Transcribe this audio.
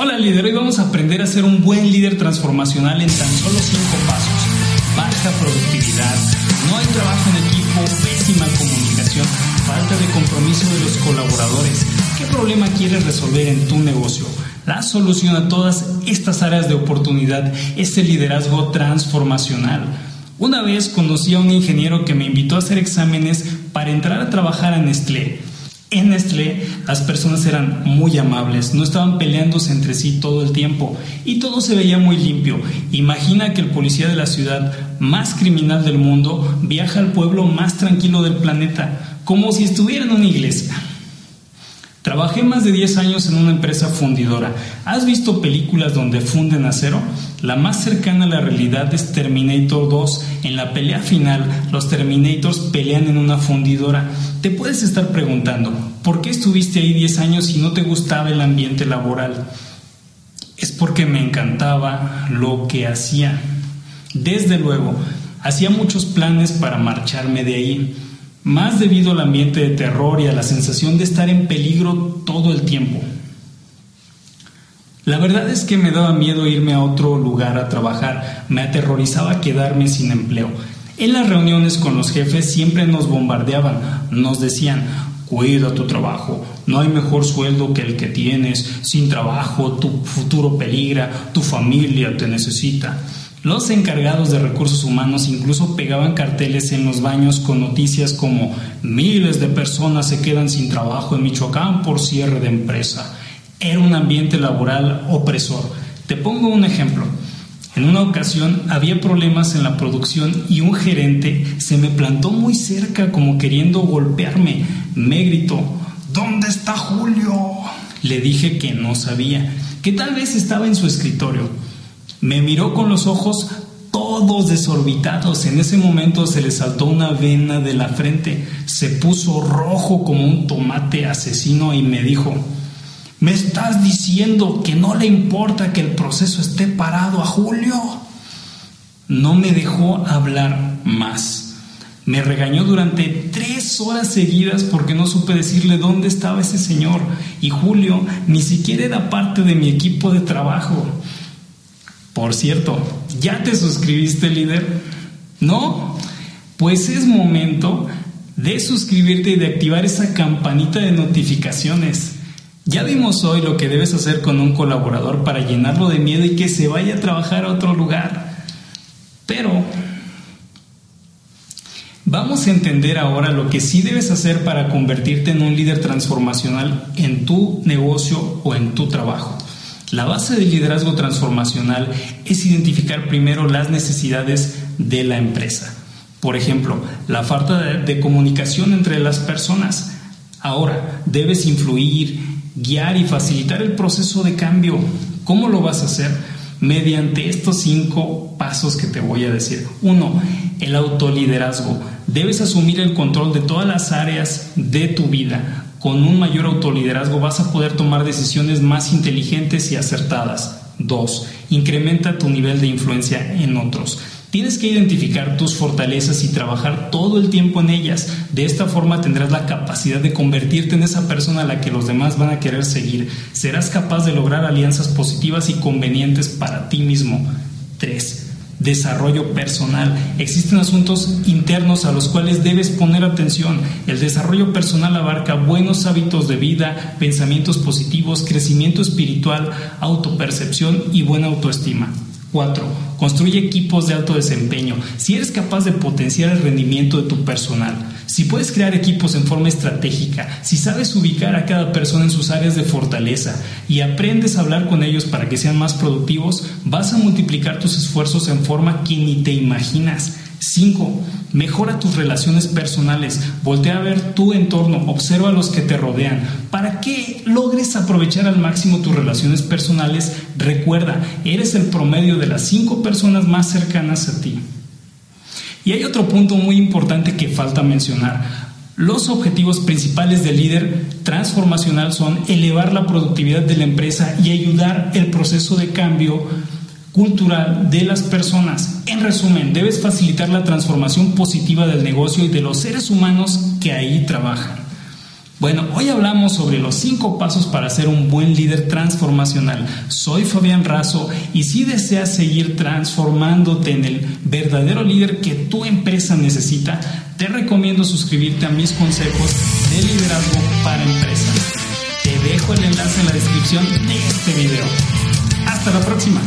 Hola líder, hoy vamos a aprender a ser un buen líder transformacional en tan solo 5 pasos. Baja productividad, no hay trabajo en equipo, pésima comunicación, falta de compromiso de los colaboradores. ¿Qué problema quieres resolver en tu negocio? La solución a todas estas áreas de oportunidad es el liderazgo transformacional. Una vez conocí a un ingeniero que me invitó a hacer exámenes para entrar a trabajar a Nestlé. En Nestlé las personas eran muy amables, no estaban peleándose entre sí todo el tiempo y todo se veía muy limpio. Imagina que el policía de la ciudad más criminal del mundo viaja al pueblo más tranquilo del planeta, como si estuviera en una iglesia. Trabajé más de 10 años en una empresa fundidora. ¿Has visto películas donde funden acero? La más cercana a la realidad es Terminator 2. En la pelea final, los Terminators pelean en una fundidora. Te puedes estar preguntando, ¿por qué estuviste ahí 10 años y no te gustaba el ambiente laboral? Es porque me encantaba lo que hacía. Desde luego, hacía muchos planes para marcharme de ahí más debido al ambiente de terror y a la sensación de estar en peligro todo el tiempo. La verdad es que me daba miedo irme a otro lugar a trabajar, me aterrorizaba quedarme sin empleo. En las reuniones con los jefes siempre nos bombardeaban, nos decían, cuida tu trabajo, no hay mejor sueldo que el que tienes, sin trabajo tu futuro peligra, tu familia te necesita. Los encargados de recursos humanos incluso pegaban carteles en los baños con noticias como miles de personas se quedan sin trabajo en Michoacán por cierre de empresa. Era un ambiente laboral opresor. Te pongo un ejemplo. En una ocasión había problemas en la producción y un gerente se me plantó muy cerca como queriendo golpearme. Me gritó, ¿Dónde está Julio? Le dije que no sabía, que tal vez estaba en su escritorio. Me miró con los ojos todos desorbitados. En ese momento se le saltó una vena de la frente, se puso rojo como un tomate asesino y me dijo, ¿me estás diciendo que no le importa que el proceso esté parado a Julio? No me dejó hablar más. Me regañó durante tres horas seguidas porque no supe decirle dónde estaba ese señor y Julio ni siquiera era parte de mi equipo de trabajo. Por cierto, ¿ya te suscribiste líder? ¿No? Pues es momento de suscribirte y de activar esa campanita de notificaciones. Ya vimos hoy lo que debes hacer con un colaborador para llenarlo de miedo y que se vaya a trabajar a otro lugar. Pero vamos a entender ahora lo que sí debes hacer para convertirte en un líder transformacional en tu negocio o en tu trabajo. La base del liderazgo transformacional es identificar primero las necesidades de la empresa. Por ejemplo, la falta de, comunicación entre las personas. Ahora, debes influir, guiar y facilitar el proceso de cambio. ¿Cómo lo vas a hacer? Mediante estos cinco pasos que te voy a decir. Uno, el autoliderazgo. Debes asumir el control de todas las áreas de tu vida con un mayor autoliderazgo vas a poder tomar decisiones más inteligentes y acertadas. 2. Incrementa tu nivel de influencia en otros. Tienes que identificar tus fortalezas y trabajar todo el tiempo en ellas. De esta forma tendrás la capacidad de convertirte en esa persona a la que los demás van a querer seguir. Serás capaz de lograr alianzas positivas y convenientes para ti mismo. 3 desarrollo personal. Existen asuntos internos a los cuales debes poner atención. El desarrollo personal abarca buenos hábitos de vida, pensamientos positivos, crecimiento espiritual, autopercepción y buena autoestima. 4. Construye equipos de alto desempeño. Si eres capaz de potenciar el rendimiento de tu personal, si puedes crear equipos en forma estratégica, si sabes ubicar a cada persona en sus áreas de fortaleza y aprendes a hablar con ellos para que sean más productivos, vas a multiplicar tus esfuerzos en forma que ni te imaginas. 5. Mejora tus relaciones personales. Voltea a ver tu entorno, observa a los que te rodean. Para que logres aprovechar al máximo tus relaciones personales, recuerda, eres el promedio de las 5 personas más cercanas a ti. Y hay otro punto muy importante que falta mencionar. Los objetivos principales del líder transformacional son elevar la productividad de la empresa y ayudar el proceso de cambio cultural de las personas. En resumen, debes facilitar la transformación positiva del negocio y de los seres humanos que ahí trabajan. Bueno, hoy hablamos sobre los cinco pasos para ser un buen líder transformacional. Soy Fabián Razo y si deseas seguir transformándote en el verdadero líder que tu empresa necesita, te recomiendo suscribirte a mis consejos de liderazgo para empresas. Te dejo el enlace en la descripción de este video. Hasta la próxima.